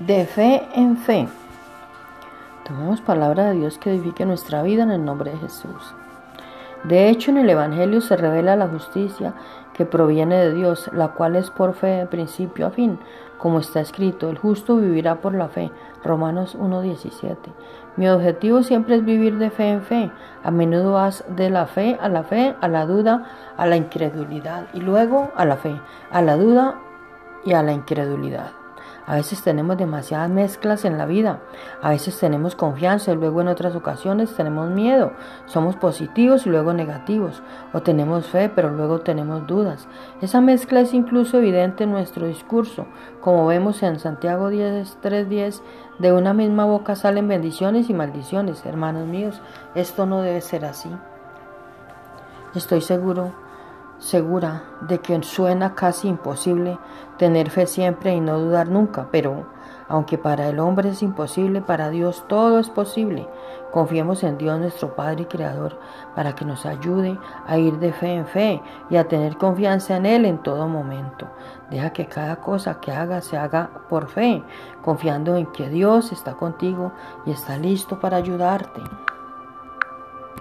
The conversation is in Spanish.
De fe en fe. Tomemos palabra de Dios que edifique nuestra vida en el nombre de Jesús. De hecho, en el Evangelio se revela la justicia que proviene de Dios, la cual es por fe de principio a fin, como está escrito, el justo vivirá por la fe. Romanos 1.17. Mi objetivo siempre es vivir de fe en fe. A menudo vas de la fe a la fe, a la duda, a la incredulidad y luego a la fe, a la duda y a la incredulidad. A veces tenemos demasiadas mezclas en la vida. A veces tenemos confianza y luego en otras ocasiones tenemos miedo. Somos positivos y luego negativos. O tenemos fe pero luego tenemos dudas. Esa mezcla es incluso evidente en nuestro discurso. Como vemos en Santiago 10, 3.10, de una misma boca salen bendiciones y maldiciones. Hermanos míos, esto no debe ser así. Estoy seguro segura de que suena casi imposible tener fe siempre y no dudar nunca, pero aunque para el hombre es imposible, para Dios todo es posible. Confiemos en Dios nuestro Padre y Creador para que nos ayude a ir de fe en fe y a tener confianza en Él en todo momento. Deja que cada cosa que hagas se haga por fe, confiando en que Dios está contigo y está listo para ayudarte.